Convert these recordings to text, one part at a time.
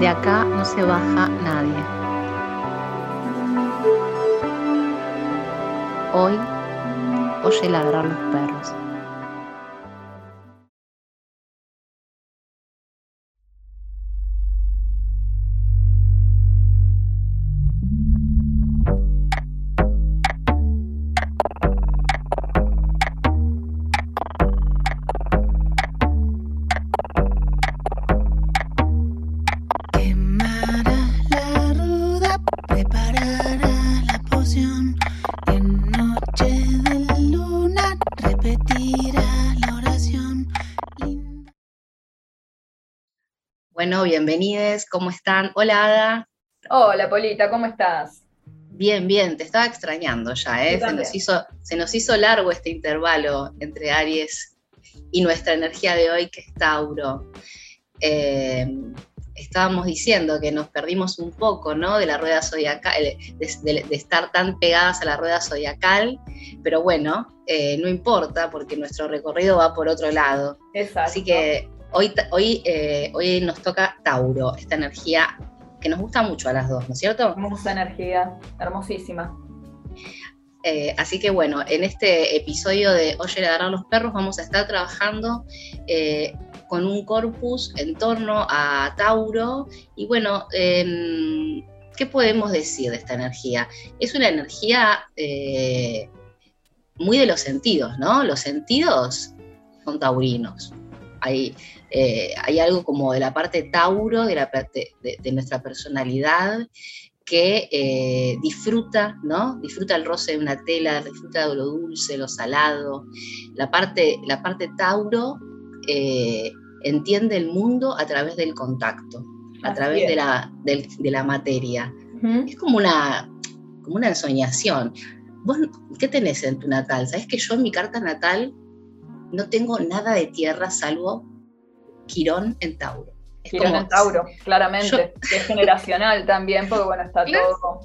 De acá no se baja nadie. Hoy oye ladrar los perros. Bueno, bienvenidos, ¿cómo están? Hola Ada. Hola Polita, ¿cómo estás? Bien, bien, te estaba extrañando ya, ¿eh? Se nos, hizo, se nos hizo largo este intervalo entre Aries y nuestra energía de hoy, que es Tauro. Eh, estábamos diciendo que nos perdimos un poco, ¿no? De la rueda zodiacal, de, estar tan pegadas a la rueda zodiacal, pero bueno, eh, no importa porque nuestro recorrido va por otro lado. Exacto. Así que Hoy, hoy, eh, hoy nos toca Tauro, esta energía que nos gusta mucho a las dos, ¿no es cierto? Hermosa energía, hermosísima. Eh, así que bueno, en este episodio de Oye, le darán los perros vamos a estar trabajando eh, con un corpus en torno a Tauro. Y bueno, em, ¿qué podemos decir de esta energía? Es una energía muy de los sentidos, ¿no? Los sentidos son taurinos. Hay, eh, hay algo como de la parte Tauro, de, la, de, nuestra personalidad, que eh, disfruta, ¿no? Disfruta el roce de una tela, disfruta de lo dulce, lo salado. La parte, la parte Tauro eh, entiende el mundo a través del contacto, a través de la, de la, materia. Es como una, como una ensoñación. ¿Vos qué tenés en tu natal? ¿Sabés que yo en mi carta natal no tengo nada de tierra salvo Quirón en Tauro. Quirón en Tauro, claramente. es generacional también, porque bueno, está todo.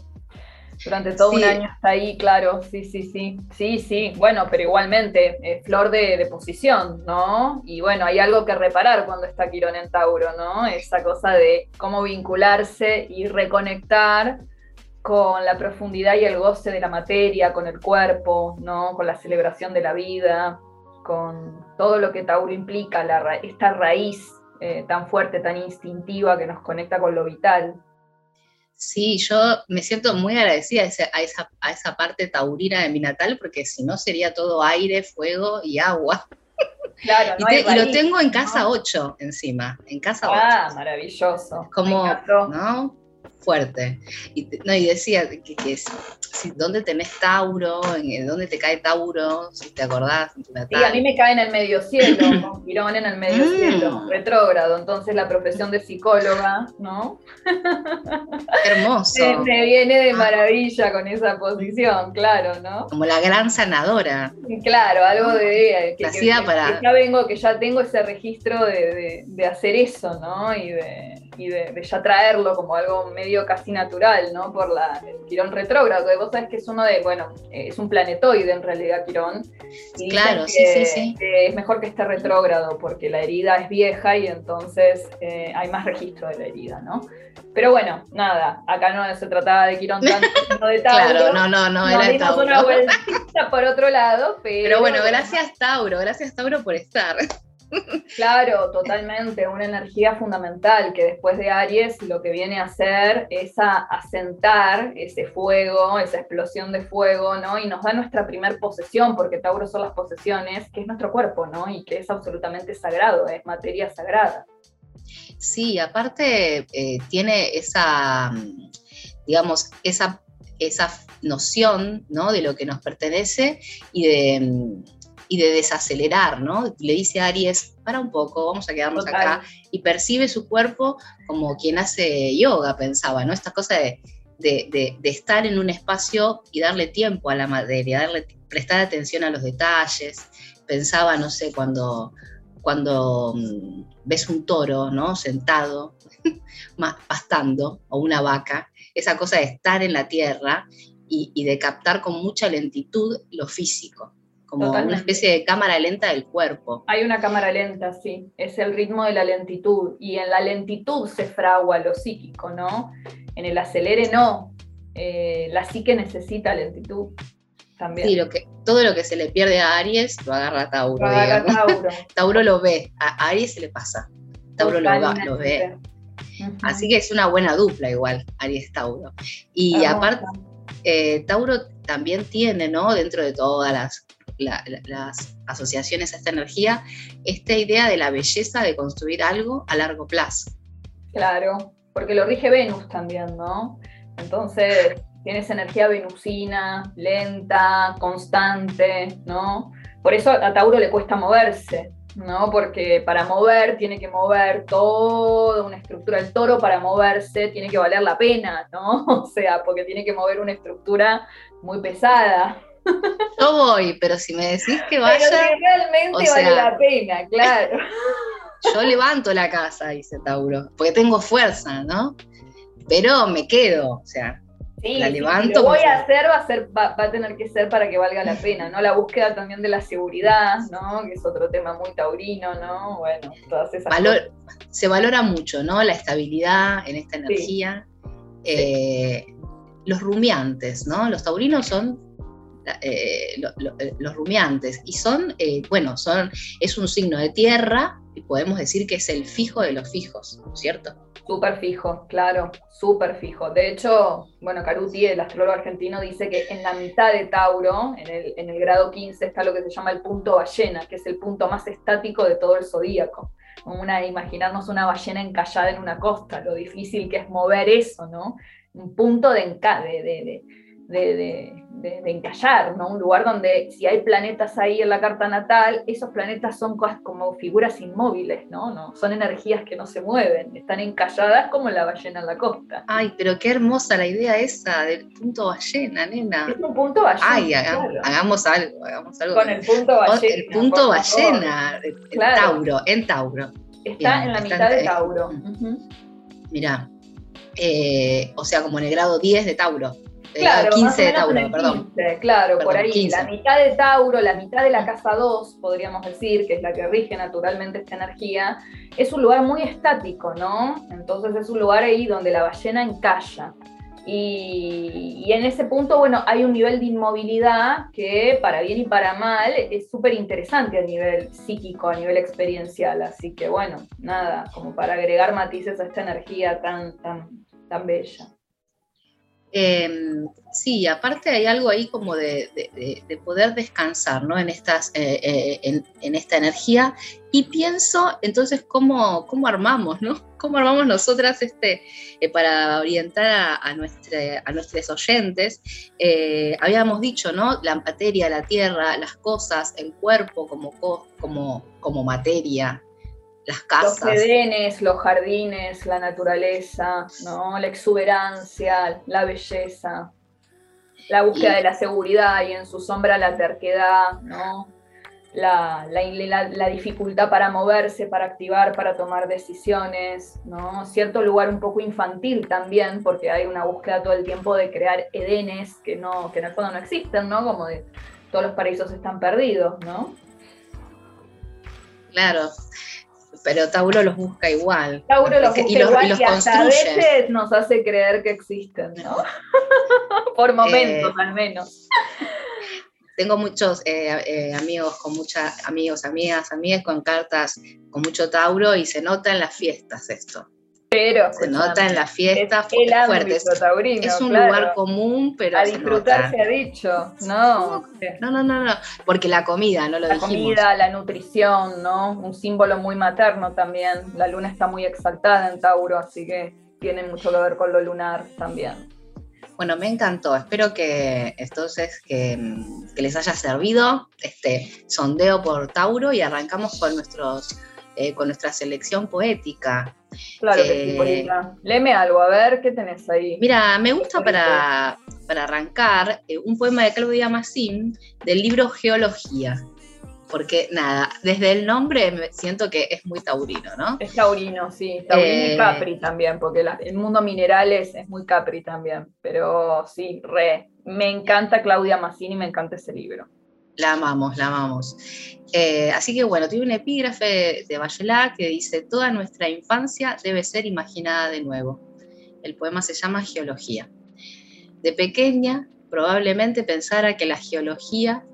Durante todo un año está ahí, claro, sí, sí, sí. Sí, sí, bueno, pero igualmente, es flor de, posición, ¿no? Y bueno, hay algo que reparar cuando está Quirón en Tauro, ¿no? Esa cosa de cómo vincularse y reconectar con la profundidad y el goce de la materia, con el cuerpo, ¿no? Con la celebración de la vida, con todo lo que Tauro implica, esta raíz eh, tan fuerte, tan instintiva que nos conecta con lo vital. Sí, yo me siento muy agradecida a esa, a esa, parte taurina de mi natal, porque si no sería todo aire, fuego y agua. Claro, no y, y, lo tengo en casa 8 encima, en casa 8. Ah, maravilloso. como, ¿no? Fuerte. Y, no, y decía que, que si, dónde tenés Tauro, en, dónde te cae Tauro, si te acordás. Sí, a mí me cae en el medio cielo, con en el medio mm. cielo, retrógrado. Entonces la profesión de psicóloga, ¿no? Hermoso. me, viene de maravilla con esa posición, claro, ¿no? Como la gran sanadora. Claro, algo de que, que, para... ya vengo, que ya tengo ese registro de, de, hacer eso, ¿no? Y de, y de, ya traerlo como algo medio casi natural, ¿no? Por la, el Quirón retrógrado, que vos sabés que es uno de, bueno, es un planetoide en realidad Quirón. Y claro, sí, sí, sí. es mejor que esté retrógrado porque la herida es vieja y entonces eh, hay más registro de la herida, ¿no? Pero bueno, nada, acá no se trataba de Quirón tanto, sino de Tauro. Claro, no, no, no, era Tauro. una por otro lado, pero... Pero bueno, gracias Tauro, gracias Tauro por estar. Claro, totalmente, una energía fundamental que después de Aries lo que viene a hacer es a asentar ese fuego, esa explosión de fuego, ¿no? Y nos da nuestra primer posesión, porque Tauro son las posesiones, que es nuestro cuerpo, ¿no? Y que es absolutamente sagrado, es materia sagrada. Sí, aparte eh, tiene esa, digamos, esa, esa noción, ¿no? De lo que nos pertenece y de y de desacelerar, ¿no? Le dice a Aries, para un poco, vamos a quedarnos acá, y percibe su cuerpo como quien hace yoga, pensaba, ¿no? Esta cosa de, estar en un espacio y darle tiempo a la materia, darle, prestar atención a los detalles. Pensaba, no sé, cuando, cuando mm, ves un toro, ¿no? Sentado, pastando, o una vaca, esa cosa de estar en la tierra y de captar con mucha lentitud lo físico como una especie de cámara lenta del cuerpo. Hay una cámara lenta, sí, es el ritmo de la lentitud y en la lentitud se fragua lo psíquico, ¿no? En el acelere no, eh, la psique necesita lentitud. También. Sí, lo que, todo lo que se le pierde a Aries lo agarra Tauro. Lo agarra Tauro. Tauro lo ve, a Aries se le pasa. Tauro lo, ve. Así que es una buena dupla igual, Aries Tauro. Y aparte, eh, Tauro también tiene, ¿no? Dentro de todas las, las asociaciones a esta energía, esta idea de la belleza de construir algo a largo plazo. Claro, porque lo rige Venus también, ¿no? Entonces, tiene esa energía venusina, lenta, constante, ¿no? Por eso a Tauro le cuesta moverse, ¿no? Porque para mover tiene que mover toda una estructura. El toro para moverse tiene que valer la pena, ¿no? O sea, porque tiene que mover una estructura muy pesada. Yo voy, pero si me decís que vaya. Pero realmente vale la pena, claro. Yo levanto la casa, dice Tauro, porque tengo fuerza, ¿no? Pero me quedo, o sea, la levanto. lo voy a hacer, va a, ser, va, a tener que ser para que valga la pena, ¿no? La búsqueda también de la seguridad, ¿no? Que es otro tema muy taurino, ¿no? Bueno, todas esas cosas. Se valora mucho, ¿no? La estabilidad en esta energía. Eh, los rumiantes, ¿no? Los taurinos son eh, eh, los rumiantes y son, bueno, son, es un signo de tierra y podemos decir que es el fijo de los fijos, ¿cierto? Súper fijo, claro, súper fijo. De hecho, bueno, Caruti, el astrólogo argentino, dice que en la mitad de Tauro, en el, en el grado 15, está lo que se llama el punto ballena, que es el punto más estático de todo el zodíaco. Una, imaginarnos una ballena encallada en una costa, lo difícil que es mover eso, ¿no? Un punto de, de, de de, encallar, ¿no? Un lugar donde si hay planetas ahí en la carta natal, esos planetas son como figuras inmóviles, ¿no? ¿no? Son energías que no se mueven, están encalladas como la ballena en la costa. Ay, pero qué hermosa la idea esa del punto ballena, nena. Es un punto ballena. Ay, hagamos, algo, hagamos algo. Con el punto ballena. El punto ballena, en Tauro, en Tauro. Está en la mitad de Tauro. Mirá, eh, o sea, como en el grado 10 de Tauro. Claro, 15 de Tauro, perdón. claro, por ahí. La mitad de Tauro, la mitad de la casa 2, podríamos decir, que es la que rige naturalmente esta energía, es un lugar muy estático, ¿no? Entonces es un lugar ahí donde la ballena encalla. Y, y, en ese punto, bueno, hay un nivel de inmovilidad que para bien y para mal es súper interesante a nivel psíquico, a nivel experiencial. Así que bueno, nada, como para agregar matices a esta energía tan, tan, tan bella. Em, sí, aparte hay algo ahí como de, poder descansar ¿no? eh, eh, en, esta energía y pienso entonces cómo, cómo armamos, ¿no? ¿Cómo armamos nosotras este, eh, para orientar a, a, a nuestros oyentes? habíamos dicho, ¿no? La materia, la tierra, las cosas, el cuerpo como, como, como materia, las casas. Los edenes, los jardines, la naturaleza, ¿no? la exuberancia, la belleza, la búsqueda de la seguridad y en su sombra la terquedad, ¿no? La, la, dificultad para moverse, para activar, para tomar decisiones, ¿no? Cierto lugar un poco infantil también, porque hay una búsqueda todo el tiempo de crear edenes que, no, que en el fondo no existen, ¿no? Como de todos los paraísos están perdidos, ¿no? Claro pero Tauro los busca igual. Tauro los busca igual y, hasta a veces nos hace creer que existen, ¿no? Por momentos eh, al menos. Tengo muchos eh, eh, amigos con muchas amigos, amigas, amigas con cartas con mucho Tauro y se nota en las fiestas esto. Pero se nota en la fiesta fuerte. Es un lugar común, pero. A disfrutar se, ha dicho, no. No, no, no, no. Porque la comida, no lo La comida, la nutrición, ¿no? Un símbolo muy materno también. La luna está muy exaltada en Tauro, así que tiene mucho que ver con lo lunar también. Bueno, me encantó. Espero que entonces que, les haya servido este sondeo por Tauro y arrancamos con nuestros eh, con nuestra selección poética. Claro que sí, eh, Polina. Léeme algo, a ver qué tenés ahí. Mira, me gusta para, arrancar eh, un poema de Claudia Massin del libro Geología. Porque nada, desde el nombre me siento que es muy taurino, ¿no? Es taurino, sí, taurino y capri también, porque el mundo minerales es muy capri también, pero sí, re. Me encanta Claudia Massin y me encanta ese libro. La amamos, la amamos. Eh, así que bueno, tiene un epígrafe de Bachelard que dice, toda nuestra infancia debe ser imaginada de nuevo. El poema se llama Geología. De pequeña, probablemente pensara que la geología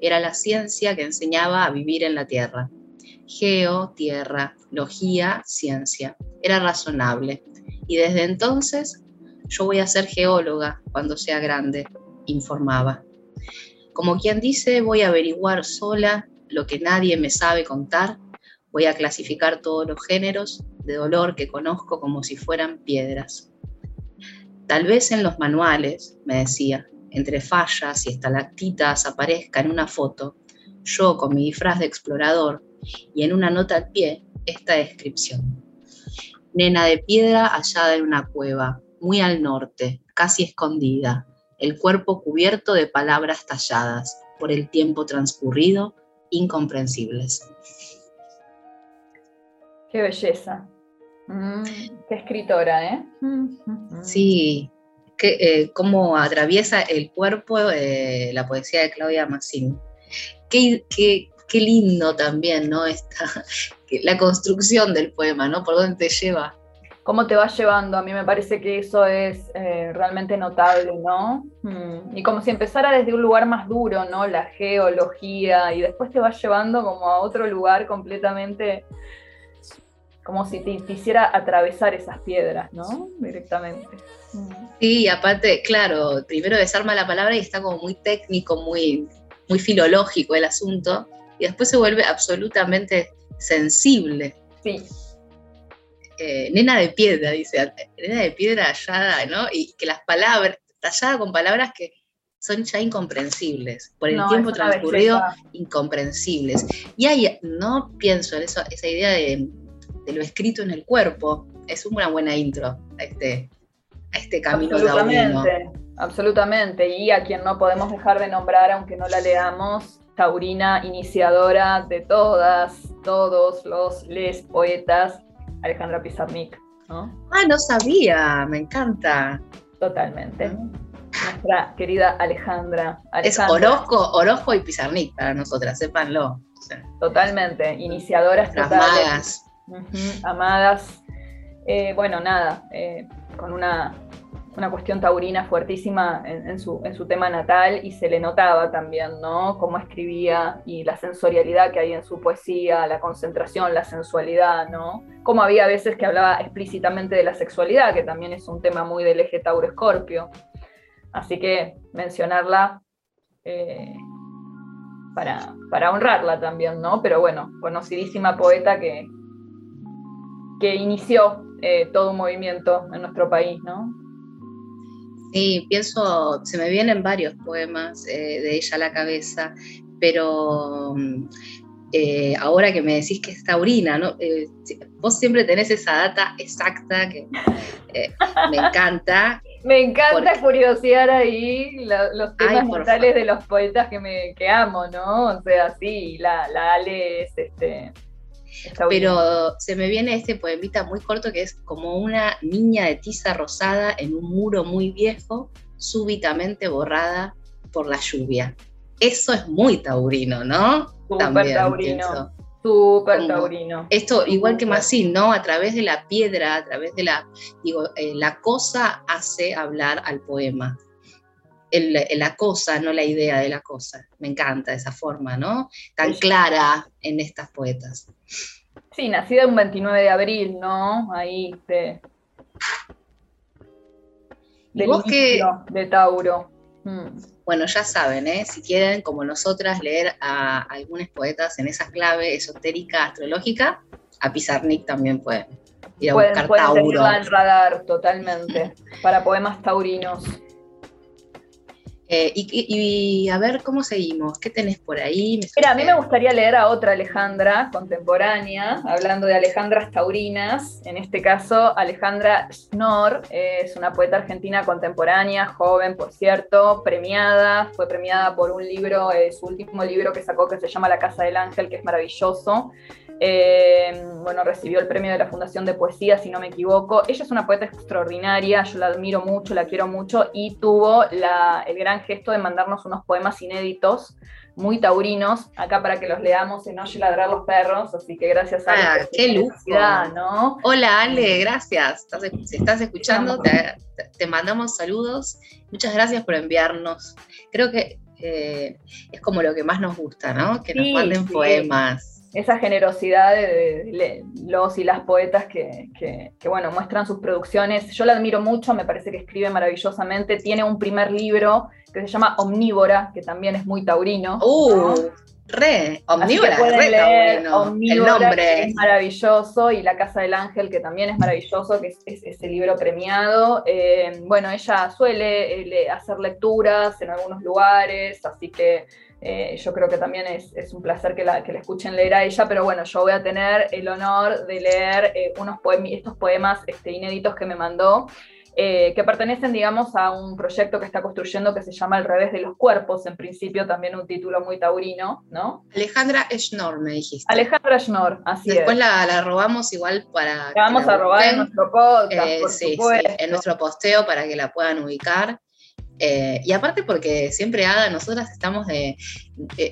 era la ciencia que enseñaba a vivir en la Tierra. Geo, tierra, logía, ciencia. Era razonable. Y desde entonces yo voy a ser geóloga cuando sea grande, informaba. Como quien dice, voy a averiguar sola lo que nadie me sabe contar, voy a clasificar todos los géneros de dolor que conozco como si fueran piedras. Tal vez en los manuales, me decía, entre fallas y estalactitas aparezca en una foto, yo con mi disfraz de explorador y en una nota al pie, esta descripción. Nena de piedra hallada en una cueva, muy al norte, casi escondida, el cuerpo cubierto de palabras talladas, por el tiempo transcurrido, incomprensibles. Qué belleza. Mm, qué escritora, ¿eh? Sí, que, eh, cómo atraviesa el cuerpo eh, la poesía de Claudia Massini. Qué, qué, qué, lindo también, ¿no? Esta, la construcción del poema, ¿no? Por dónde te lleva cómo te va llevando. A mí me parece que eso es eh, realmente notable, ¿no? Mm, y como si empezara desde un lugar más duro, ¿no? La geología, y después te va llevando como a otro lugar completamente, como si te, hiciera atravesar esas piedras, ¿no? Directamente. Mm. Sí, aparte, claro, primero desarma la palabra y está como muy técnico, muy, muy filológico el asunto, y después se vuelve absolutamente sensible. Sí, eh, nena de piedra, dice, nena de piedra hallada, ¿no? Y que las palabras, tallada con palabras que son ya incomprensibles, por el tiempo transcurrido, incomprensibles. Y ahí no pienso en eso, esa idea de, lo escrito en el cuerpo, es una buena intro a este, a este camino absolutamente, Absolutamente, y a quien no podemos dejar de nombrar, aunque no la leamos, taurina iniciadora de todas, todos los les poetas Alejandra Pizarnik, ¿no? Ah, no sabía, me encanta. Totalmente. Nuestra querida Alejandra. Es Orozco, Orozco y Pizarnik para nosotras, sépanlo. Totalmente, iniciadoras totales. Amadas. amadas. Eh, bueno, nada, eh, con una una cuestión taurina fuertísima en, su, tema natal y se le notaba también, ¿no? Cómo escribía y la sensorialidad que hay en su poesía, la concentración, la sensualidad, ¿no? Como había veces que hablaba explícitamente de la sexualidad, que también es un tema muy del eje Tauro-Escorpio. Así que mencionarla eh, para, para honrarla también, ¿no? Pero bueno, conocidísima poeta que, que inició eh, todo un movimiento en nuestro país, ¿no? Sí, pienso, se me vienen varios poemas eh, de ella a la cabeza, pero mm, eh, ahora que me decís que es taurina, ¿no? Eh, vos siempre tenés esa data exacta que me encanta. me encanta curiosear ahí los temas mortales de los poetas que, me, que amo, ¿no? O sea, sí, la, la Ale es este pero se me viene este poemita muy corto que es como una niña de tiza rosada en un muro muy viejo, súbitamente borrada por la lluvia. Eso es muy taurino, ¿no? Taurino. Súper taurino. Esto, igual que Massín, ¿no? A través de la piedra, a través de la, digo, eh, la cosa hace hablar al poema. la cosa, no la idea de la cosa. Me encanta esa forma, ¿no? Tan clara en estas poetas. Sí, nacida un 29 de abril, ¿no? Ahí de, de Tauro. Mm. Bueno, ya saben, ¿eh? si quieren, como nosotras, leer a algunos poetas en esa clave esotérica, astrológica, a Pizarnik también pueden ir a buscar Tauro. en radar totalmente, para poemas taurinos. Eh, y, a ver cómo seguimos, ¿qué tenés por ahí? Mira, a mí me gustaría leer a otra Alejandra contemporánea, hablando de Alejandras taurinas, en este caso Alejandra Schnorr, es una poeta argentina contemporánea, joven por cierto, premiada, fue premiada por un libro, eh, su último libro que sacó que se llama La Casa del Ángel, que es maravilloso. Eh, bueno, recibió el premio de la Fundación de Poesía, si no me equivoco. Ella es una poeta extraordinaria, yo la admiro mucho, la quiero mucho y tuvo el gran gesto de mandarnos unos poemas inéditos muy taurinos, acá para que los leamos en Oye Ladrar los Perros, así que gracias a ah, qué lujo. ¿no? Hola Ale, gracias. Si estás escuchando, te, mandamos saludos. Muchas gracias por enviarnos. Creo que eh, es como lo que más nos gusta, ¿no? Que nos manden poemas esa generosidad de, los y las poetas que, bueno, muestran sus producciones. Yo la admiro mucho, me parece que escribe maravillosamente. Tiene un primer libro que se llama Omnívora, que también es muy taurino. Uh, re, Omnívora, re taurino. Omnívora, el nombre. es maravilloso, y La Casa del Ángel, que también es maravilloso, que es, ese libro premiado. Eh, bueno, ella suele eh, hacer lecturas en algunos lugares, así que eh, yo creo que también es, un placer que la, que escuchen leer a ella, pero bueno, yo voy a tener el honor de leer eh, unos estos poemas este, inéditos que me mandó, eh, que pertenecen, digamos, a un proyecto que está construyendo que se llama El revés de los cuerpos, en principio también un título muy taurino, ¿no? Alejandra Schnorr, me dijiste. Alejandra Schnorr, así Después La, la robamos igual para... La vamos a robar en nuestro podcast, sí, en nuestro posteo para que la puedan ubicar. Eh, y aparte porque siempre Ada, nosotras estamos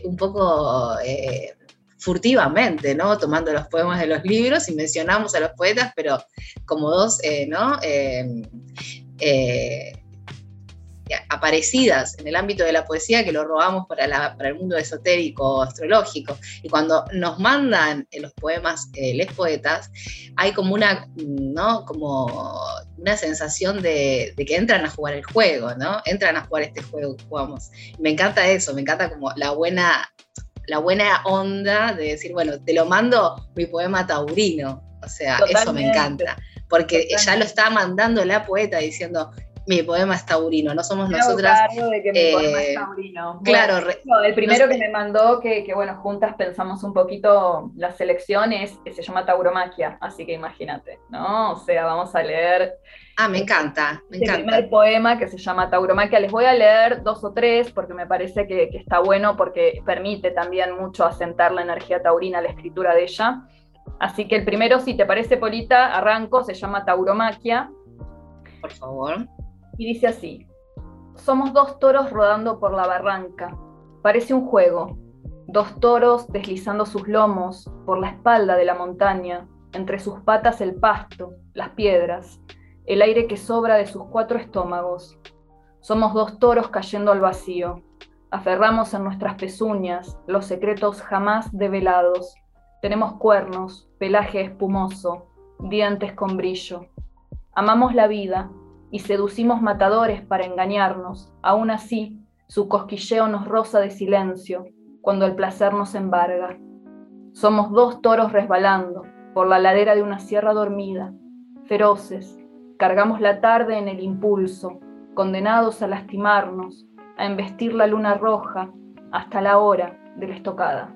un poco eh, furtivamente, ¿no? Tomando los poemas de los libros y mencionamos a los poetas, pero como dos, eh, ¿no? Aparecidas en el ámbito de la poesía que lo robamos para, el mundo esotérico, astrológico. Y cuando nos mandan los poemas eh, les poetas, hay como una, ¿no? como una sensación de, que entran a jugar el juego, ¿no? Entran a jugar este juego que jugamos. Me encanta eso, me encanta como la buena, la buena onda de decir, bueno, te lo mando mi poema taurino. O sea, eso me encanta. Porque ya lo está mandando la poeta diciendo, mi poema es taurino, no somos nosotras. Claro, de que mi poema es eh, taurino. claro, el primero que me mandó, que, bueno, juntas pensamos un poquito la selección, es, se llama Tauromaquia, así que imagínate, ¿no? O sea, vamos a leer. Ah, me encanta, me el encanta. primer poema que se llama Tauromaquia. Les voy a leer dos o tres porque me parece que, que está bueno, porque permite también mucho asentar la energía taurina la escritura de ella. Así que el primero, si te parece, Polita, arranco, se llama Tauromaquia. Por favor y dice así, somos dos toros rodando por la barranca, parece un juego, dos toros deslizando sus lomos por la espalda de la montaña, entre sus patas el pasto, las piedras, el aire que sobra de sus cuatro estómagos. Somos dos toros cayendo al vacío, aferramos en nuestras pezuñas los secretos jamás develados, tenemos cuernos, pelaje espumoso, dientes con brillo. Amamos la vida, y seducimos matadores para engañarnos. Aún así, su cosquilleo nos roza de silencio cuando el placer nos embarga. Somos dos toros resbalando por la ladera de una sierra dormida, feroces. Cargamos la tarde en el impulso, condenados a lastimarnos, a embestir la luna roja hasta la hora de la estocada.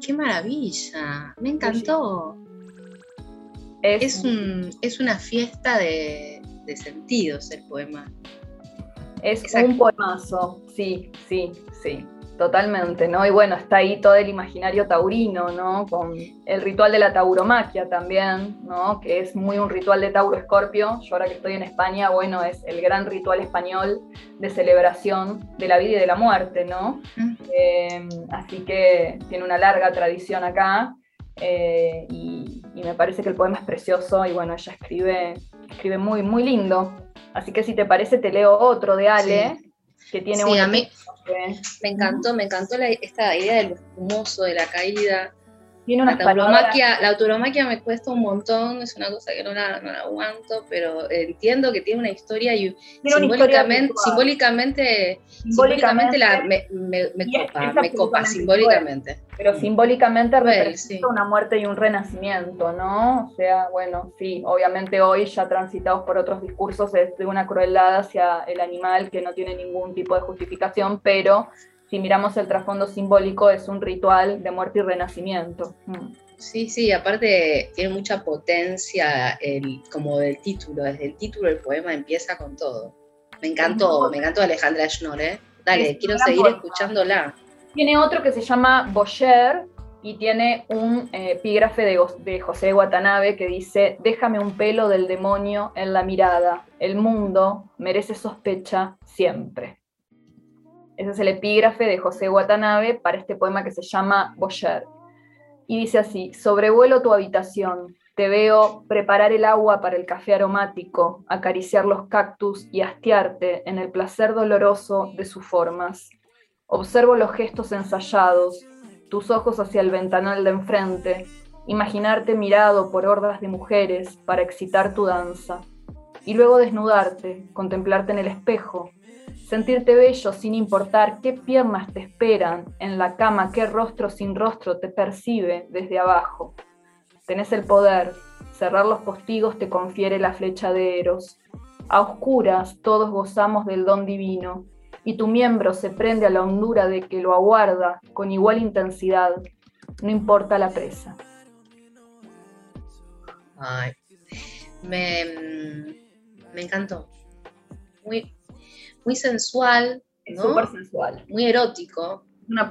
¡Qué maravilla! Me encantó. Es, un, es una fiesta de, sentidos el poema. Es un poemazo, sí, sí, sí, totalmente, ¿no? Y bueno, está ahí todo el imaginario taurino, ¿no? Con el ritual de la tauromaquia también, ¿no? Que es muy un ritual de Tauro Escorpio. Yo ahora que estoy en España, bueno, es el gran ritual español de celebración de la vida y de la muerte, ¿no? Eh, así que tiene una larga tradición acá. Eh, y, me parece que el poema es precioso y bueno, ella escribe, escribe muy, muy lindo. Así que si te parece, te leo otro de Ale, que tiene sí, a mí me encantó, me encantó esta idea del espumoso, de la caída, la tauromaquia, la me cuesta un montón, es una cosa que no la, no la aguanto, pero entiendo que tiene una historia y simbólicamente, simbólicamente, simbólicamente, la, me, me, me copa, me copa simbólicamente. Pero mm. simbólicamente representa una muerte y un renacimiento, ¿no? O sea, bueno, sí, obviamente hoy ya transitados por otros discursos es de una crueldad hacia el animal que no tiene ningún tipo de justificación, pero si miramos el trasfondo simbólico, es un ritual de muerte y renacimiento. Mm. Sí, sí, aparte tiene mucha potencia el, como del título, desde el título del poema empieza con todo. Me encantó, me encantó Alejandra Schnorr, ¿eh? Dale, quiero seguir escuchándola. Tiene otro que se llama Boyer y tiene un eh, epígrafe de, de José Watanabe que dice, déjame un pelo del demonio en la mirada, el mundo merece sospecha siempre. Ese es el epígrafe de José Watanabe para este poema que se llama Boyer. Y dice así, sobrevuelo tu habitación, te veo preparar el agua para el café aromático, acariciar los cactus y hastiarte en el placer doloroso de sus formas. Observo los gestos ensayados, tus ojos hacia el ventanal de enfrente, imaginarte mirado por hordas de mujeres para excitar tu danza, y luego desnudarte, contemplarte en el espejo, sentirte bello sin importar qué piernas te esperan en la cama, qué rostro sin rostro te percibe desde abajo. Tenés el poder, cerrar los postigos te confiere la flecha de Eros. A oscuras todos gozamos del don divino, y tu miembro se prende a la hondura de que lo aguarda con igual intensidad, no importa la presa. Ay, me, me encantó. Muy, muy sensual. ¿no? Súper sensual. Muy erótico.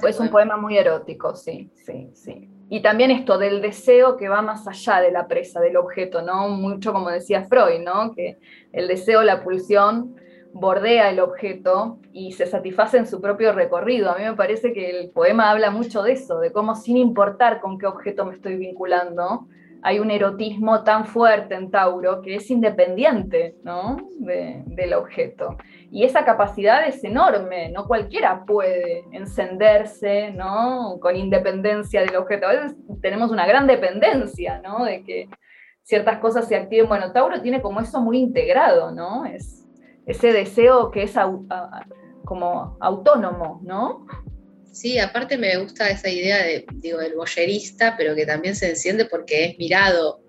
es un poema muy erótico, sí, sí, sí. Y también esto del deseo que va más allá de la presa, del objeto, ¿no? Mucho como decía Freud, ¿no? Que el deseo, la pulsión bordea el objeto y se satisface en su propio recorrido. A mí me parece que el poema habla mucho de eso, de cómo sin importar con qué objeto me estoy vinculando, hay un erotismo tan fuerte en Tauro que es independiente ¿no? del objeto. Y esa capacidad es enorme, no cualquiera puede encenderse ¿no? con independencia del objeto. A veces tenemos una gran dependencia ¿no? de que ciertas cosas se activen. Bueno, Tauro tiene como eso muy integrado, ¿no? Es ese deseo que es como autónomo, ¿no? Sí, aparte me gusta esa idea de, digo, del boyerista, pero que también se enciende porque es mirado.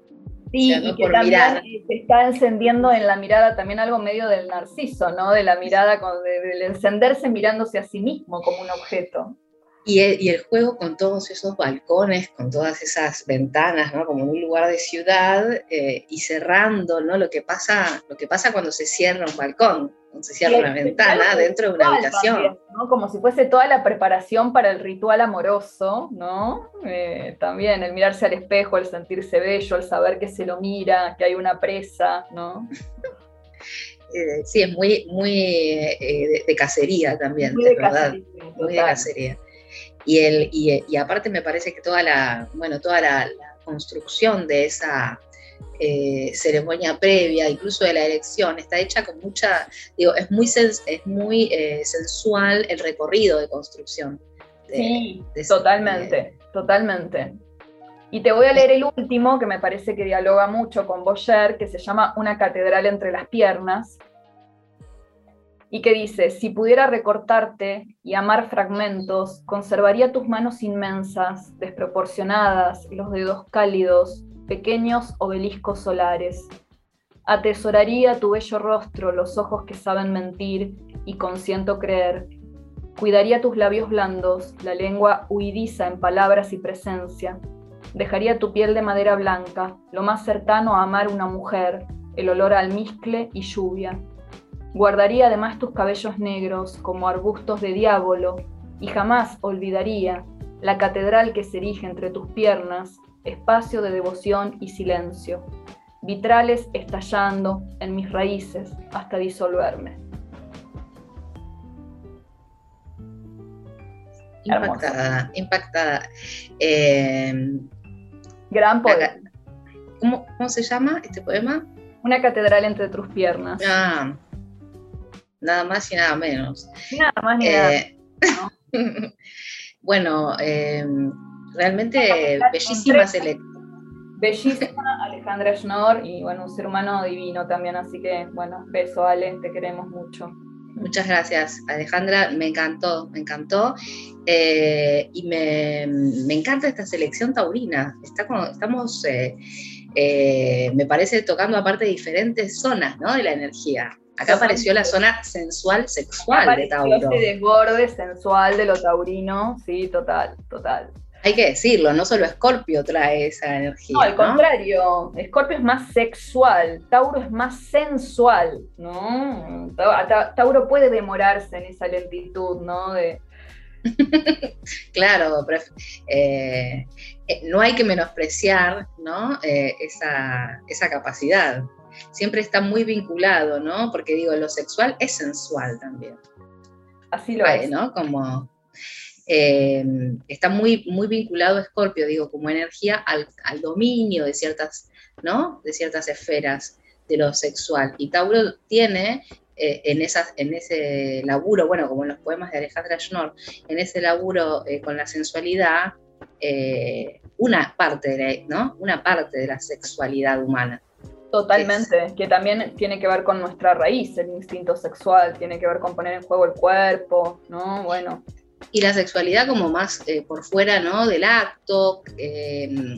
Sí, y que también se está encendiendo en la mirada también algo medio del narciso, ¿no? De la mirada, del encenderse mirándose a sí mismo como un objeto. Y el, juego con todos esos balcones, con todas esas ventanas, ¿no? como un lugar de ciudad, eh, y cerrando ¿no? lo, que pasa, lo que pasa cuando se cierra un balcón, se cierra una ventana dentro de una habitación. ¿no? Como si fuese toda la preparación para el ritual amoroso, ¿no? Eh, también el mirarse al espejo, el sentirse bello, el saber que se lo mira, que hay una presa, ¿no? Eh, sí, es muy, muy de, cacería también, muy de, verdad. muy de cacería. Y, el, y, aparte me parece que toda la, bueno, toda la, construcción de esa eh, ceremonia previa, incluso de la elección, está hecha con mucha, digo, es muy, es muy eh, sensual el recorrido de construcción. sí, totalmente, totalmente. Y te voy a leer el último, que me parece que dialoga mucho con Boyer, que se llama Una catedral entre las piernas, y que dice, si pudiera recortarte y amar fragmentos, conservaría tus manos inmensas, desproporcionadas, los dedos cálidos, pequeños obeliscos solares. Atesoraría tu bello rostro, los ojos que saben mentir y consiento creer. Cuidaría tus labios blandos, la lengua huidiza en palabras y presencia. Dejaría tu piel de madera blanca, lo más cercano a amar una mujer, el olor a almizcle y lluvia Guardaría además tus cabellos negros como arbustos de diablo y jamás olvidaría la catedral que se erige entre tus piernas, espacio de devoción y silencio, vitrales estallando en mis raíces hasta disolverme. Impactada, impactada. Em, Gran poema. ¿Cómo, ¿Cómo, se llama este poema? Una catedral entre tus piernas. Ah, nada más y nada menos. Nada más ni nada. Eh, bueno, em, realmente bellísima selección. Bellísima Alejandra Schnorr y bueno, un ser humano divino también, así que bueno, beso Ale, te queremos mucho. Muchas gracias, Alejandra, me encantó, me encantó. Eh, y me, encanta esta selección taurina. Está estamos, eh, me parece, tocando aparte diferentes zonas ¿no? de la energía. Acá apareció la zona sensual sexual de Tauro. Ese desborde sensual de lo taurino, sí, total, total. Hay que decirlo, no solo Escorpio trae esa energía. No, al contrario, Escorpio es más sexual, Tauro es más sensual, ¿no? Tauro puede demorarse en esa lentitud, ¿no? De... claro, eh, eh, no hay que menospreciar ¿no? Eh, esa, esa capacidad siempre está muy vinculado, ¿no? Porque digo, lo sexual es sensual también. Así lo es. ¿no? Como eh, está muy, muy vinculado Escorpio, digo, como energía al, dominio de ciertas, ¿no? De ciertas esferas de lo sexual. Y Tauro tiene eh, en, esas, en ese laburo, bueno, como en los poemas de Alejandra Schnorr, en ese laburo eh, con la sensualidad, una, parte de la, ¿no? una parte de la sexualidad humana. Totalmente, que también tiene que ver con nuestra raíz, el instinto sexual, tiene que ver con poner en juego el cuerpo, ¿no? Bueno. Y la sexualidad como más eh, por fuera, ¿no? Del acto. Eh,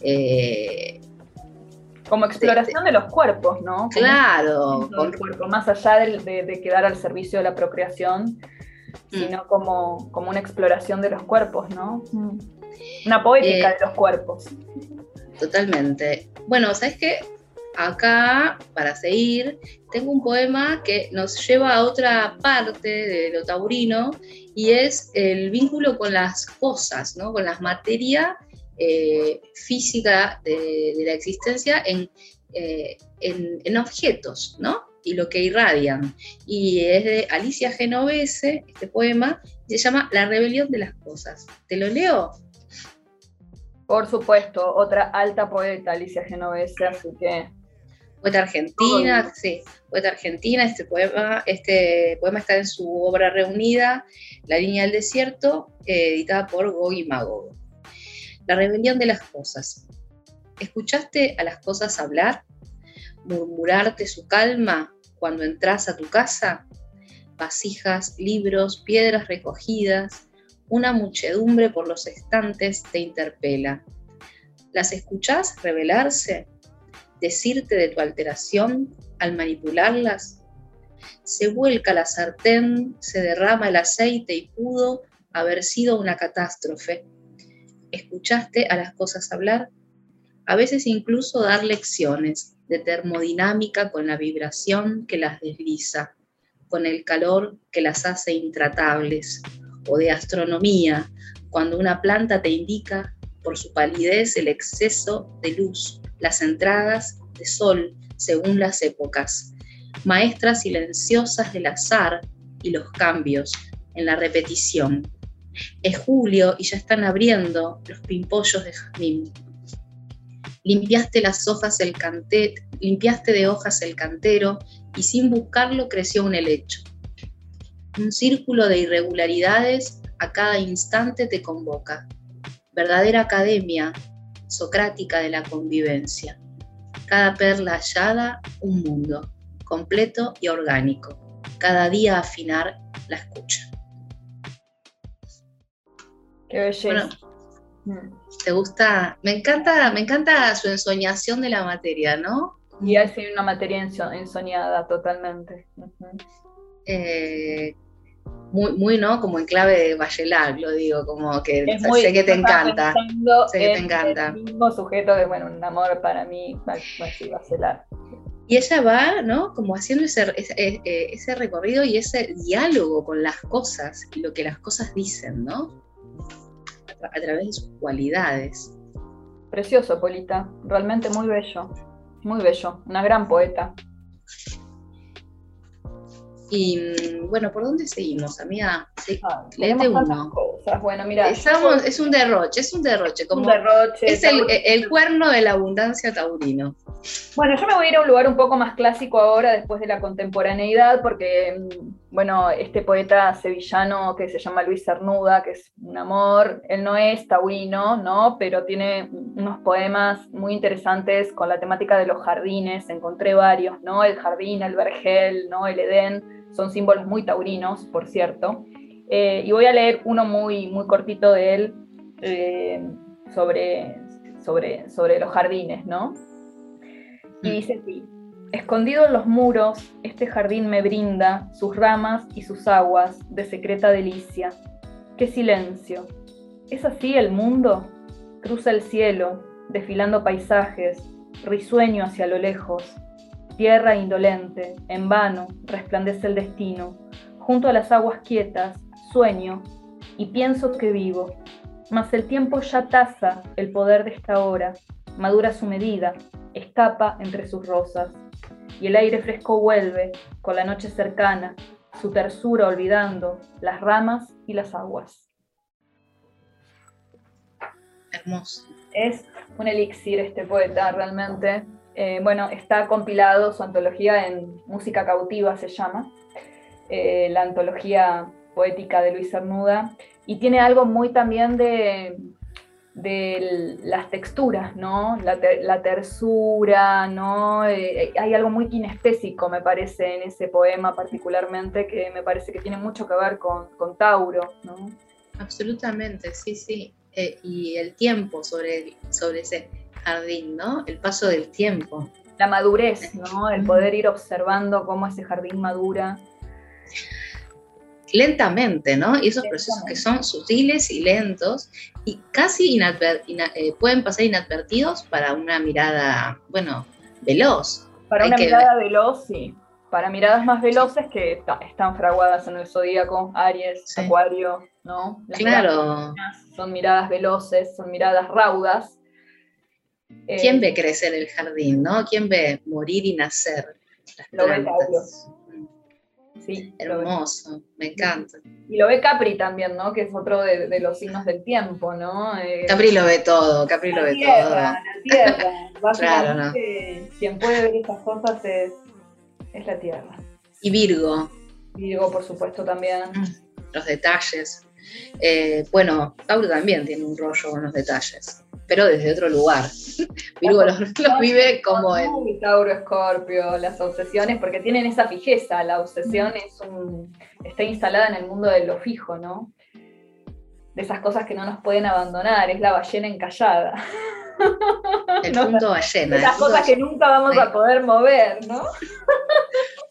eh, como exploración de, los cuerpos, ¿no? claro. Con... cuerpo, más allá de, quedar al servicio de la procreación, mm. sino como, como una exploración de los cuerpos, ¿no? Mm. Una poética de los cuerpos. Totalmente. Bueno, ¿sabes qué? acá, para seguir, tengo un poema que nos lleva a otra parte de lo taurino y es el vínculo con las cosas, ¿no? con las materias eh, física de, la existencia eh, en, en, objetos, ¿no? Y lo que irradian. Y es de Alicia Genovese, este poema, se llama La rebelión de las cosas. ¿Te lo leo? Por supuesto, otra alta poeta, Alicia Genovese, así que Poeta argentina, sí, poeta argentina, este poema, este poema está en su obra reunida, La línea del desierto, eh, editada por Gogi Magog. La rebelión de las cosas. ¿Escuchaste a las cosas hablar? ¿Murmurarte su calma cuando entras a tu casa? Vasijas, libros, piedras recogidas, una muchedumbre por los estantes te interpela. ¿Las escuchás revelarse? Decirte de tu alteración al manipularlas? Se vuelca la sartén, se derrama el aceite y pudo haber sido una catástrofe. ¿Escuchaste a las cosas hablar? A veces incluso dar lecciones de termodinámica con la vibración que las desliza, con el calor que las hace intratables, o de astronomía, cuando una planta te indica por su palidez el exceso de luz las entradas de sol según las épocas, maestras silenciosas del azar y los cambios en la repetición. Es julio y ya están abriendo los pimpollos de jazmín. Limpiaste las hojas el cantet, limpiaste de hojas el cantero y sin buscarlo creció un helecho. Un círculo de irregularidades a cada instante te convoca. Verdadera academia socrática de la convivencia. Cada perla hallada, un mundo, completo y orgánico. Cada día afinar la escucha. Qué belleza. Mm. ¿Te gusta? Me encanta, me encanta su ensoñación de la materia, ¿no? Y hace una materia ensoñada totalmente muy, muy, ¿no? Como en clave de Bachelard, lo digo, como que sé que te encanta. Sé que te encanta. El mismo sujeto de, bueno, un amor para mí, Bachelard. Y ella va, ¿no? Como haciendo ese, ese, ese, recorrido y ese diálogo con las cosas y lo que las cosas dicen, ¿no? A, través de sus cualidades. Precioso, Polita. Realmente muy bello. Muy bello. Una gran poeta. Y mm, bueno, ¿por dónde seguimos, amiga? Sí, uno. Bueno, mira. es un derroche, es un derroche. Como un derroche. Es el, cuerno de la abundancia taurino. Bueno, yo me voy a ir a un lugar un poco más clásico ahora, después de la contemporaneidad, porque, mm, bueno, este poeta sevillano que se llama Luis Cernuda, que es un amor, él no es taurino, ¿no? Pero tiene unos poemas muy interesantes con la temática de los jardines, encontré varios, ¿no? El jardín, el vergel, ¿no? El Edén son símbolos muy taurinos, por cierto. Eh, y voy a leer uno muy, muy cortito de él eh, sobre, sobre, sobre los jardines, ¿no? Y dice así, escondido en los muros, este jardín me brinda sus ramas y sus aguas de secreta delicia. ¡Qué silencio! ¿Es así el mundo? Cruza el cielo, desfilando paisajes, risueño hacia lo lejos, Tierra indolente, en vano, resplandece el destino. Junto a las aguas quietas, sueño y pienso que vivo. Mas el tiempo ya taza el poder de esta hora, madura su medida, escapa entre sus rosas. Y el aire fresco vuelve, con la noche cercana, su tersura olvidando las ramas y las aguas. Hermoso. Es un elixir este poeta realmente. Eh, bueno, está compilado su antología en Música Cautiva, se llama, eh, la antología poética de Luis Cernuda, y tiene algo muy también de, de las texturas, ¿no? La, tersura, ¿no? Eh, hay algo muy kinestésico, me parece, en ese poema particularmente, que me parece que tiene mucho que ver con, Tauro, ¿no? Absolutamente, sí, sí. Eh, y el tiempo sobre, sobre ese jardín, ¿no? El paso del tiempo. La madurez, ¿no? El poder ir observando cómo ese jardín madura lentamente, ¿no? Y esos procesos que son sutiles y lentos y casi eh, pueden pasar inadvertidos para una mirada, bueno, veloz. Para una mirada veloz, sí. Para miradas más veloces que están fraguadas en el zodíaco, Aries, Acuario, ¿no? claro. Son miradas veloces, son miradas raudas. ¿Quién eh, ve crecer el jardín, no? ¿Quién ve morir y nacer? Las lo Hermoso, me encanta. Y lo ve Capri también, ¿no? Que es otro de, los signos del tiempo, ¿no? Eh, Capri lo ve todo, Capri lo ve todo. La tierra, claro, ¿no? quien puede ver estas cosas es, es la tierra. Y Virgo. Virgo, por supuesto, también. Mm, los detalles. Eh, bueno, Tauro también tiene un rollo con los detalles pero desde otro lugar. Virgo los, vive como en... Tauro, Escorpio, las obsesiones, porque tienen esa fijeza, la obsesión es un, está instalada en el mundo de lo fijo, ¿no? De esas cosas que no nos pueden abandonar, es la ballena encallada. El punto ballena. Esas cosas que nunca vamos a poder mover, ¿no?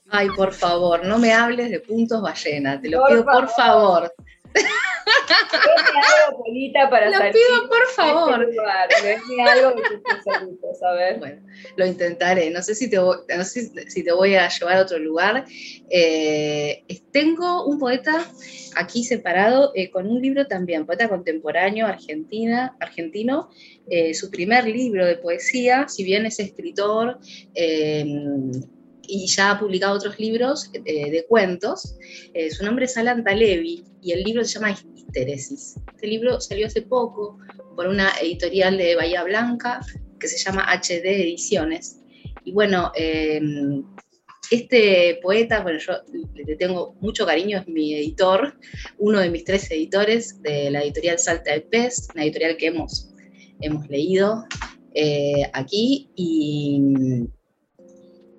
Ay, por favor, no me hables de puntos ballena, te lo pido por favor para Lo pido, por este favor. algo Bueno, lo intentaré. No sé si te, voy, si, te voy a llevar a otro lugar. Eh, tengo un poeta aquí separado eh, con un libro también, poeta contemporáneo argentina, argentino. Eh, su primer libro de poesía, si bien es escritor y ya ha publicado otros libros de cuentos. su nombre es Alan Talevi y el libro se llama Histeresis. Este libro salió hace poco por una editorial de Bahía Blanca que se llama HD Ediciones. Y bueno, eh, este poeta, bueno, yo le tengo mucho cariño, es mi editor, uno de mis tres editores de la editorial Salta de Pez, una editorial que hemos, hemos leído eh, aquí y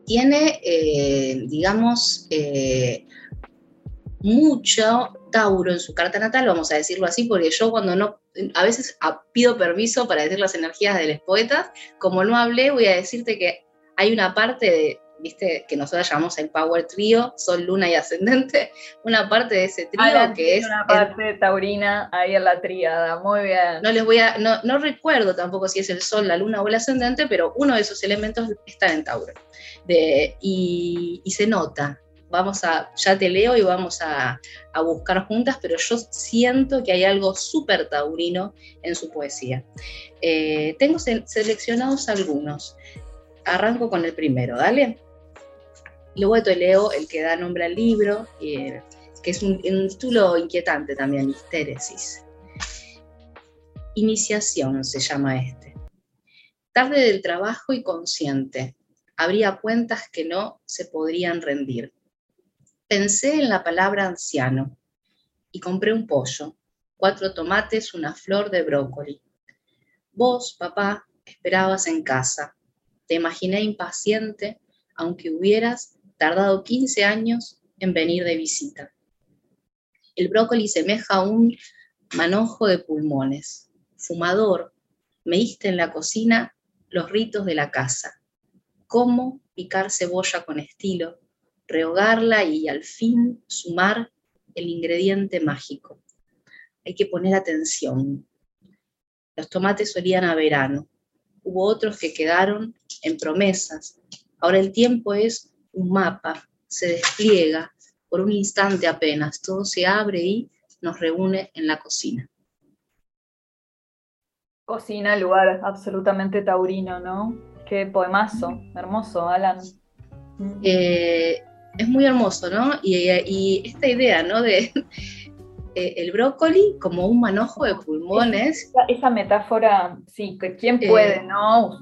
tiene, eh, digamos, mucho Tauro en su carta natal, vamos a decirlo así, porque yo cuando no, a veces pido permiso para decir las energías de los poetas, como no hablé, voy a decirte que hay una parte de, viste, que nosotros llamamos el Power Trio, Sol, Luna y Ascendente, una parte de ese trío que es... Una parte taurina ahí en la tríada, muy bien. No les voy a, no, no, recuerdo tampoco si es el Sol, la Luna o el Ascendente, pero uno de esos elementos está en Tauro. De, y, y se nota, vamos a, ya te leo y vamos a, buscar juntas, pero yo siento que hay algo súper taurino en su poesía. Eh, tengo seleccionados algunos. Arranco con el primero, dale. Luego te leo el que da nombre al libro, eh, que es un, un, título inquietante también, Histéresis. Iniciación se llama este. Tarde del trabajo y consciente. Habría cuentas que no se podrían rendir Pensé en la palabra anciano y compré un pollo, cuatro tomates, una flor de brócoli. Vos, papá, esperabas en casa. Te imaginé impaciente, aunque hubieras tardado 15 años en venir de visita. El brócoli semeja a un manojo de pulmones. Fumador, me diste en la cocina los ritos de la casa. Cómo picar cebolla con estilo, rehogarla y al fin sumar el ingrediente mágico. Hay que poner atención. Los tomates olían a verano. Hubo otros que quedaron en promesas. Ahora el tiempo es un mapa, se despliega por un instante apenas. Todo se abre y nos reúne en la cocina. Cocina, lugar absolutamente taurino, ¿no? Qué poemazo, hermoso, Alan. Eh, Es muy hermoso, ¿no? Y, esta idea, ¿no? De el brócoli como un manojo de pulmones. Esa, metáfora, sí, que quién puede, eh, ¿no?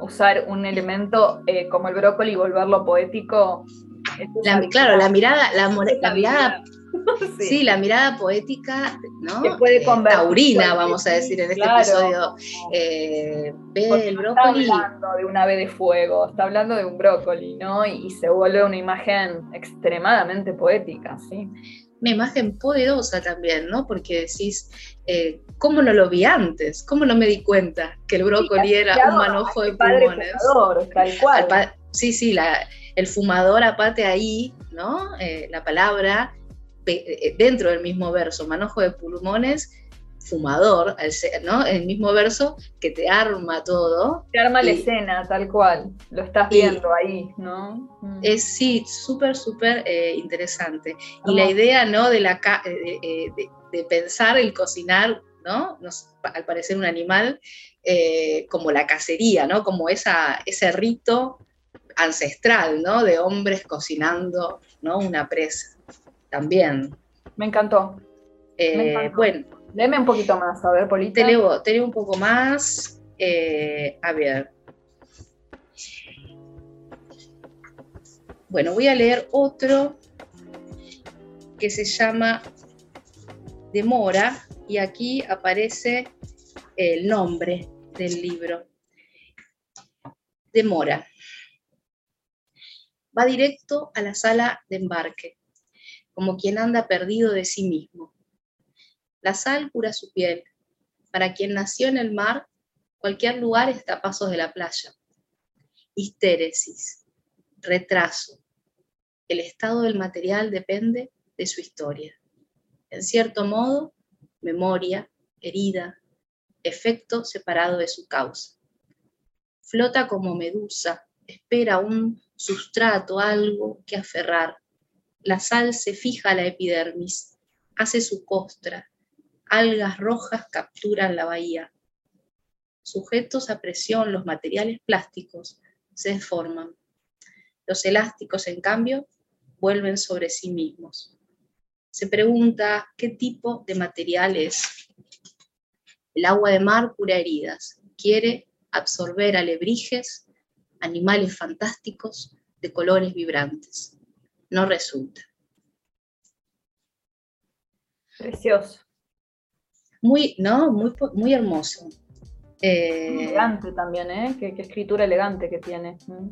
Usar un elemento eh, como el brócoli y volverlo poético. claro, la mirada, la, la mirada sí. la mirada poética, ¿no? Que puede eh, taurina, vamos a decir en este episodio. Eh, ve el brócoli. Está hablando de un ave de fuego, está hablando de un brócoli, ¿no? Y, se vuelve una imagen extremadamente poética, ¿sí? Una imagen poderosa también, ¿no? Porque decís, eh, ¿cómo no lo vi antes? ¿Cómo no me di cuenta que el brócoli era un manojo de pulmones? Fumador, tal cual. sí, sí, el fumador aparte ahí, ¿no? la palabra eh, dentro del mismo verso, manojo de pulmones, fumador, ¿no? El mismo verso que te arma todo. Te arma la escena, tal cual. Lo estás viendo ahí, ¿no? Mm. Es sí, súper, súper eh, interesante. Y la idea, ¿no? De, la, eh, de, pensar el cocinar, ¿no? al parecer un animal, como la cacería, ¿no? Como esa, ese rito ancestral, ¿no? De hombres cocinando, ¿no? Una presa también. Me encantó. Eh, bueno. Léeme un poquito más, a ver, Polita. Te leo, te leo un poco más. Eh, a ver. Bueno, voy a leer otro que se llama Demora y aquí aparece el nombre del libro. Demora. Va directo a la sala de embarque como quien anda perdido de sí mismo. La sal cura su piel. Para quien nació en el mar, cualquier lugar está a pasos de la playa. Histéresis, retraso. El estado del material depende de su historia. En cierto modo, memoria, herida, efecto separado de su causa. Flota como medusa, espera un sustrato, algo que aferrar, la sal se fija a la epidermis, hace su costra, algas rojas capturan la bahía. Sujetos a presión, los materiales plásticos se deforman. Los elásticos, en cambio, vuelven sobre sí mismos. Se pregunta qué tipo de material es. El agua de mar cura heridas, quiere absorber alebrijes, animales fantásticos de colores vibrantes no resulta. Precioso. Muy, ¿no? Muy, muy hermoso. Eh, elegante también, ¿eh? Qué, escritura elegante que tiene. Mm.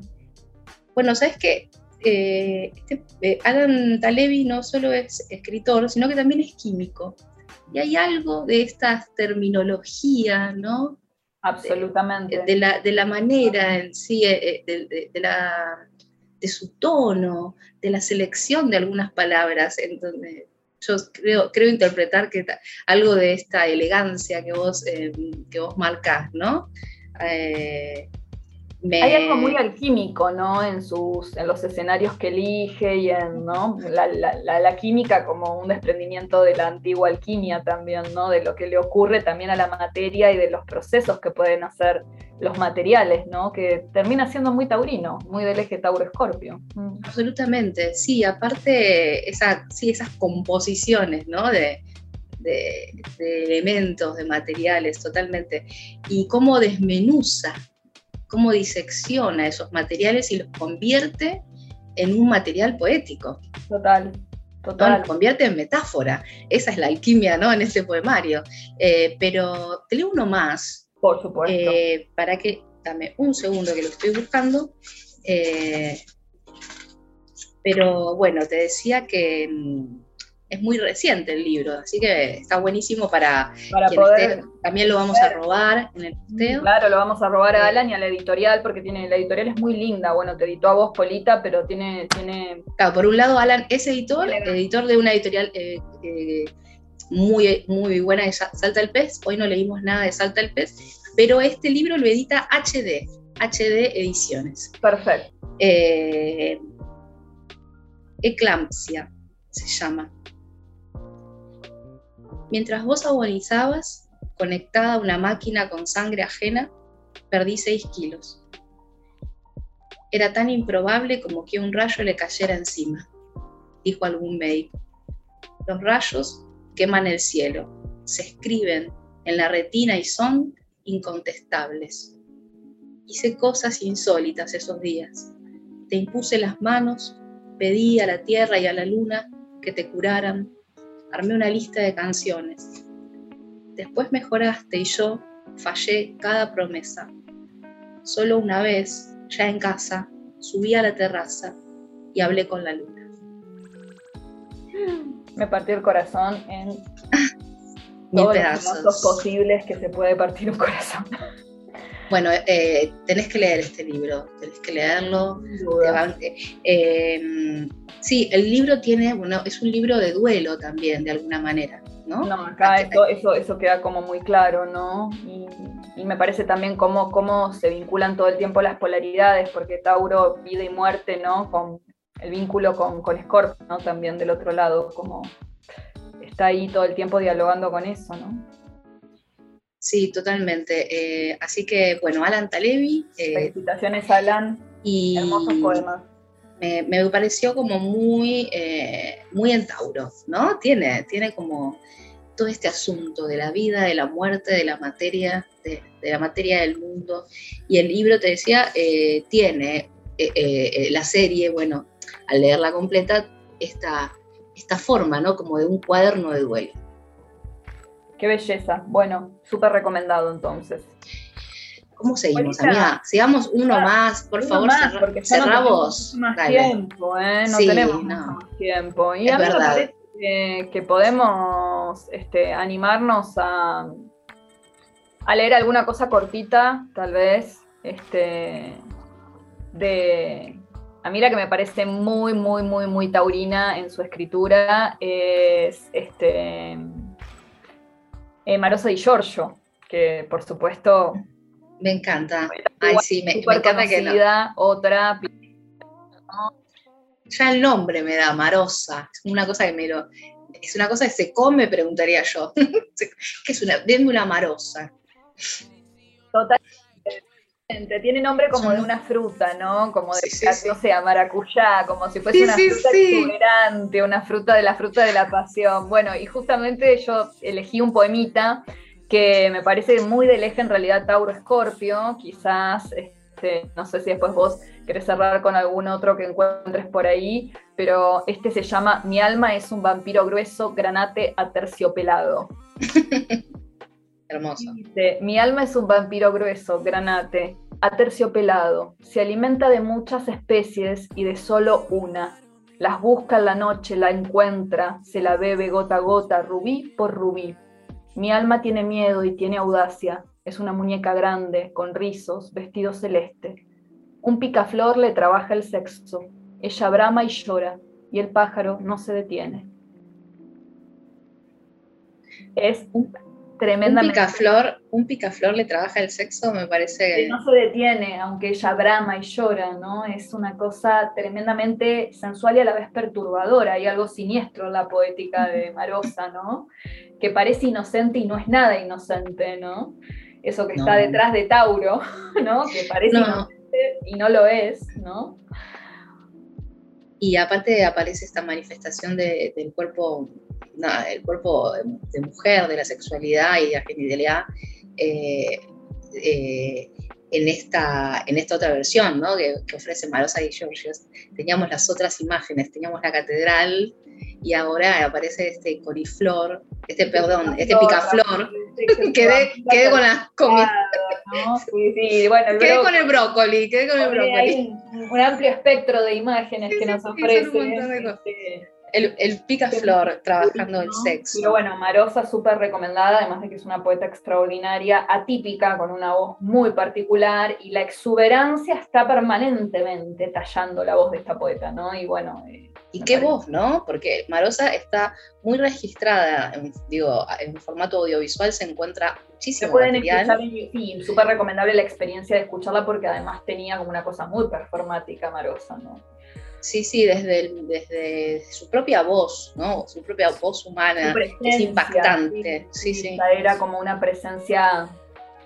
Bueno, ¿sabes qué? Eh, este, eh, Alan Talevi no solo es escritor, sino que también es químico. Y hay algo de esta terminología, ¿no? Absolutamente. De, la, de la, manera en sí, de, la de su tono, de la selección de algunas palabras, en donde yo creo, creo interpretar que algo de esta elegancia que vos, eh, que vos marcás, ¿no? Eh, hay algo muy alquímico, ¿no? En, sus, en los escenarios que elige y en ¿no? la, química como un desprendimiento de la antigua alquimia también, ¿no? De lo que le ocurre también a la materia y de los procesos que pueden hacer los materiales, ¿no? Que termina siendo muy taurino, muy del eje Tauro-Escorpio. Mm. Absolutamente, sí, aparte esa, sí, esas composiciones, ¿no? De, de, de elementos, de materiales, totalmente. Y cómo desmenuza cómo disecciona esos materiales y los convierte en un material poético. Total. Total. Los convierte en metáfora. Esa es la alquimia, ¿no? En este poemario. Eh, pero te leo uno más. Por supuesto. Eh, para que, dame un segundo que lo estoy buscando. Eh, pero bueno, te decía que mm, es muy reciente el libro, así que está buenísimo para, para poder. también lo vamos a robar en el posteo. Claro, lo vamos a robar a Alan y a la editorial, porque tiene, la editorial es muy linda. Bueno, te editó a vos, Polita, pero tiene. tiene... Claro, por un lado, Alan es editor, editor de una editorial eh, eh, muy, muy buena de Salta el Pez. Hoy no leímos nada de Salta el Pez, pero este libro lo edita HD, HD Ediciones. Perfecto. Eh, eclampsia se llama. Mientras vos agonizabas, conectada a una máquina con sangre ajena, perdí 6 kilos. era tan improbable como que un rayo le cayera encima, dijo algún médico. Los rayos queman el cielo, se escriben en la retina y son incontestables. Hice cosas insólitas esos días. Te impuse las manos, pedí a la tierra y a la luna que te curaran, armé una lista de canciones. Después mejoraste y yo fallé cada promesa. Solo una vez, ya en casa, subí a la terraza y hablé con la luna. Me partió el corazón en todos pedazos. los posibles que se puede partir un corazón. Bueno, eh, tenés que leer este libro, tenés que leerlo. Eh, sí, el libro tiene, bueno, es un libro de duelo también, de alguna manera, ¿no? No, acá eso, eso, queda como muy claro, ¿no? Y, me parece también cómo, cómo se vinculan todo el tiempo las polaridades, porque Tauro, vida y muerte, ¿no? Con el vínculo con, con Scorpio, ¿no? También del otro lado, como está ahí todo el tiempo dialogando con eso, ¿no? Sí, totalmente. Eh, así que, bueno, Alan Talevi. Eh, Felicitaciones, Alan. Y Hermosos poemas. Me, pareció como muy, eh, muy en Tauro, ¿no? Tiene, tiene como todo este asunto de la vida, de la muerte, de la materia, de, la materia del mundo. Y el libro, te decía, tiene la serie, bueno, al leerla completa, esta, esta forma, ¿no? Como de un cuaderno de duelo. Qué belleza. Bueno, súper recomendado entonces. ¿Cómo seguimos, amiga? Sigamos uno más, por favor, más, porque cerra vos. Más tiempo, ¿eh? No tenemos más tiempo. Y a mí me parece que, podemos este, animarnos a, a leer alguna cosa cortita, tal vez, este, de... A mí la que me parece muy, muy, muy, muy taurina en su escritura es este, eh, Marosa y Giorgio, que por supuesto... Me encanta. Ay, sí, me, encanta que no. Otra... Ya el nombre me da Marosa. Es una cosa que me lo... Es una cosa que se come, preguntaría yo. ¿Qué es una? Denme una marosa. Total. Tiene nombre como de una fruta, ¿no? Como de, sí, no sé, maracuyá, como si fuese una fruta exuberante, una fruta de la fruta de la pasión. Bueno, y justamente yo elegí un poemita que me parece muy del eje en realidad Tauro Escorpio, quizás, este, no sé si después vos querés cerrar con algún otro que encuentres por ahí, pero este se llama Mi alma es un vampiro grueso, granate aterciopelado. Hermoso. Mi alma es un vampiro grueso, granate, aterciopelado. Se alimenta de muchas especies y de solo una. Las busca en la noche, la encuentra, se la bebe gota a gota, rubí por rubí. Mi alma tiene miedo y tiene audacia. Es una muñeca grande, con rizos, vestido celeste. Un picaflor le trabaja el sexo. Ella brama y llora, y el pájaro no se detiene. Es un Tremendamente. Un picaflor, un picaflor le trabaja el sexo, me parece. no se detiene, aunque ella brama y llora, ¿no? Es una cosa tremendamente sensual y a la vez perturbadora. Hay algo siniestro en la poética de Marosa, ¿no? Que parece inocente y no es nada inocente, ¿no? Eso que está detrás de Tauro, ¿no? Que parece inocente y no lo es, ¿no? Y aparte aparece esta manifestación del cuerpo el cuerpo de, mujer, de la sexualidad y de la genitalidad eh, eh, en, esta, en esta otra versión ¿no? que, ofrece Marosa y Georgios. Teníamos las otras imágenes, teníamos la catedral y ahora aparece este coliflor, este, perdón, este picaflor. quedé, quedé con la comida. Sí, sí, bueno, quedé con el brócoli, quedé con el brócoli. Hay un, amplio espectro de imágenes que nos ofrece el, el picaflor trabajando el sexo. Pero bueno, Marosa súper recomendada, además de que es una poeta extraordinaria, atípica, con una voz muy particular, y la exuberancia está permanentemente tallando la voz de esta poeta, ¿no? Y bueno... Eh, y qué voz, ¿no? Porque Marosa está muy registrada, en, digo, en formato audiovisual se encuentra muchísimo se pueden Escuchar sí, súper recomendable la experiencia de escucharla porque además tenía como una cosa muy performática Marosa, ¿no? Sí, sí, desde, desde su propia voz, ¿no? Su propia voz humana. Es impactante. Sí, sí, Era como una presencia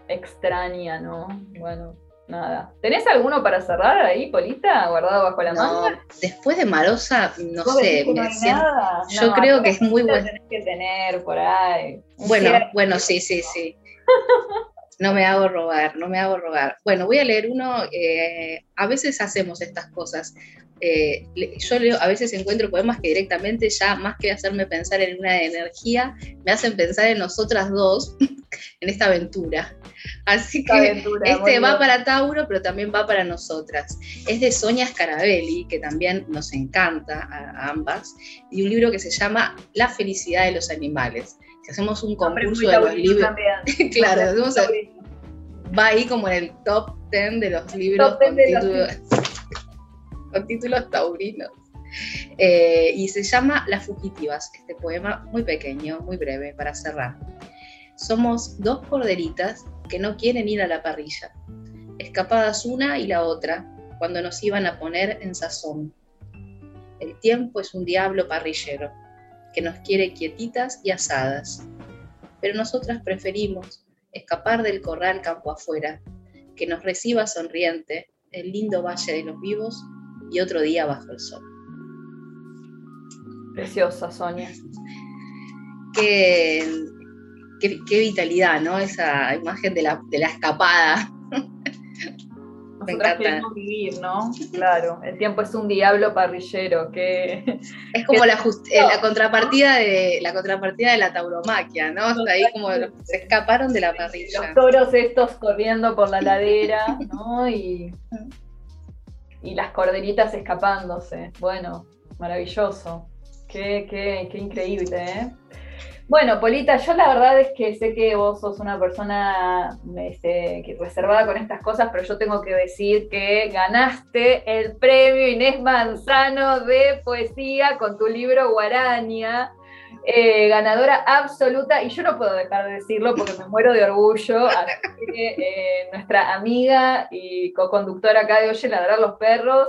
extraña, ¿no? Bueno, nada. ¿Tenés alguno para cerrar ahí, Polita, guardado bajo la no, manga? Después de Marosa, no sé. Me nada? Yo creo que es muy bueno. Que tener por ahí. Bueno, bueno, sí, sí, sí. No me hago robar, no me hago robar. Bueno, voy a leer uno. Eh, a veces hacemos estas cosas. Eh, yo leo, a veces encuentro poemas que directamente ya, más que hacerme pensar en una energía, me hacen pensar en nosotras dos, en esta aventura. Así que este va para Tauro, pero también va para nosotras. Es de Sonia Scarabelli, que también nos encanta a, ambas, y un libro que se llama La felicidad de los animales. Hacemos un concurso de los libros, claro, va ahí como en el top 10 de los libros con títulos con títulos taurinos. Eh, y se llama Las Fugitivas, este poema muy pequeño, muy breve, para cerrar. Somos dos corderitas que no quieren ir a la parrilla, escapadas una y la otra, cuando nos iban a poner en sazón. El tiempo es un diablo parrillero, que nos quiere quietitas y asadas, pero nosotras preferimos escapar del corral campo afuera, que nos reciba sonriente el lindo valle de los vivos y otro día bajo el sol. Preciosa, Sonia. Qué, qué, vitalidad, ¿no? Esa imagen de la, de la escapada. Me encanta. vivir, ¿no? Claro, el tiempo es un diablo parrillero que es como la, eh, la, contrapartida de la contrapartida de la tauromaquia, ¿no? ahí como se escaparon de la parrilla. Los toros estos corriendo por la ladera, ¿no? Y y las corderitas escapándose. Bueno, maravilloso. Qué, qué, qué increíble, ¿eh? Bueno, Polita, yo la verdad es que sé que vos sos una persona este, reservada con estas cosas, pero yo tengo que decir que ganaste el premio Inés Manzano de poesía con tu libro Guaraña. Eh, ganadora absoluta, y yo no puedo dejar de decirlo porque me muero de orgullo, así que eh, nuestra amiga y co-conductora acá de Oye Ladrar los Perros,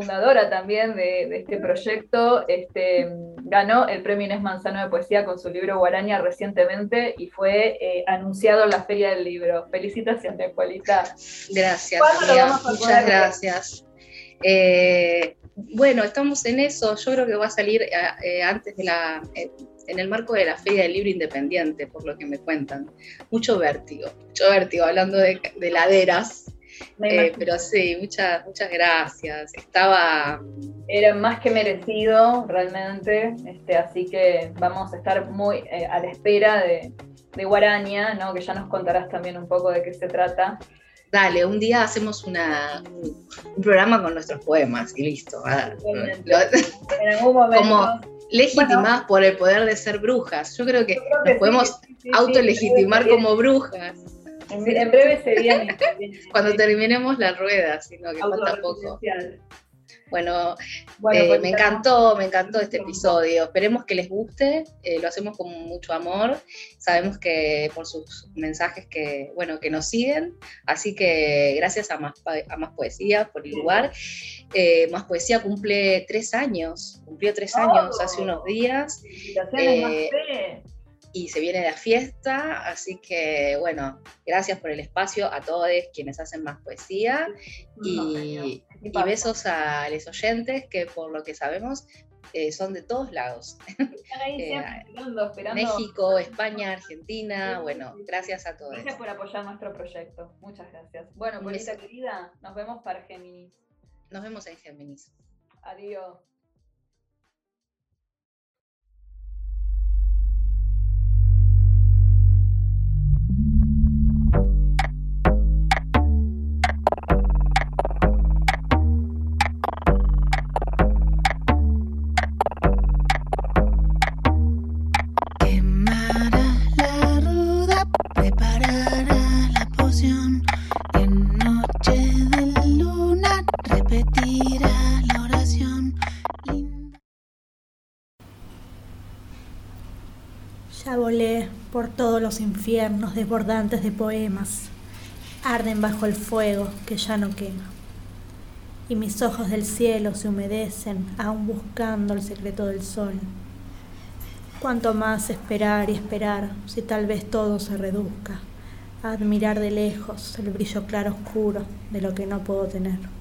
fundadora también de, este proyecto, este, ganó el premio Inés Manzano de Poesía con su libro Guaraña recientemente y fue eh, anunciado en la Feria del Libro. Felicitaciones, Polita. Gracias, muchas gracias. Bueno, estamos en eso. Yo creo que va a salir eh, eh, antes de la, eh, en el marco de la Feria del Libro Independiente, por lo que me cuentan. Mucho vértigo, mucho vértigo, hablando de, laderas. Pero sí, muchas, muchas gracias. Estaba. Era más que merecido, realmente. Este, así que vamos a estar muy a la espera de, de Guaraña, ¿no? que ya nos contarás también un poco de qué se trata dale, un día hacemos una, un programa con nuestros poemas y listo. en algún momento. Como legitimadas por el poder de ser brujas. Yo creo que nos podemos autolegitimar como brujas. En, breve sería. Cuando terminemos la rueda, sino que falta poco. Bueno, eh, pues, me encantó, me encantó este episodio. Esperemos que les guste. Eh, lo hacemos con mucho amor. Sabemos que por sus mensajes que, bueno, que nos siguen. Así que gracias a Más, a más Poesía por el lugar. Eh, más Poesía cumple tres años. Cumplió tres años hace oh. unos días y se viene la fiesta, así que bueno, gracias por el espacio a todos quienes hacen más poesía y, besos a los oyentes que por lo que sabemos eh, son de todos lados. Eh, México, España, Argentina, bueno, gracias a todos. Gracias por apoyar nuestro proyecto, muchas gracias. Bueno, Polita querida, nos vemos para Géminis. Nos vemos en Géminis. Adiós. Por todos los infiernos desbordantes de poemas, arden bajo el fuego que ya no quema. Y mis ojos del cielo se humedecen aún buscando el secreto del sol. Cuanto más esperar y esperar si tal vez todo se reduzca a admirar de lejos el brillo claro oscuro de lo que no puedo tener.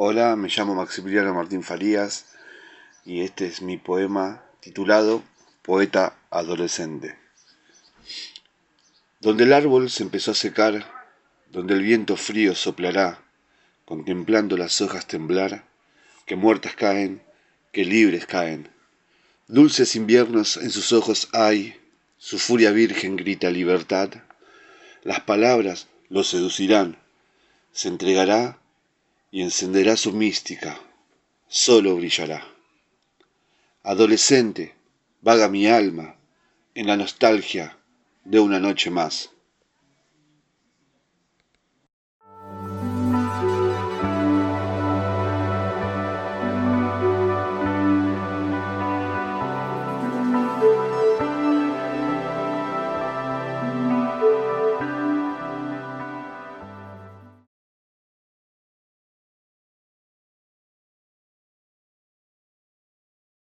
Hola, me llamo Maximiliano Martín Farías y este es mi poema titulado Poeta Adolescente. Donde el árbol se empezó a secar, donde el viento frío soplará, contemplando las hojas temblar, que muertas caen, que libres caen. Dulces inviernos en sus ojos hay, su furia virgen grita libertad. Las palabras lo seducirán, se entregará y encenderá su mística, solo brillará. Adolescente, vaga mi alma en la nostalgia de una noche más.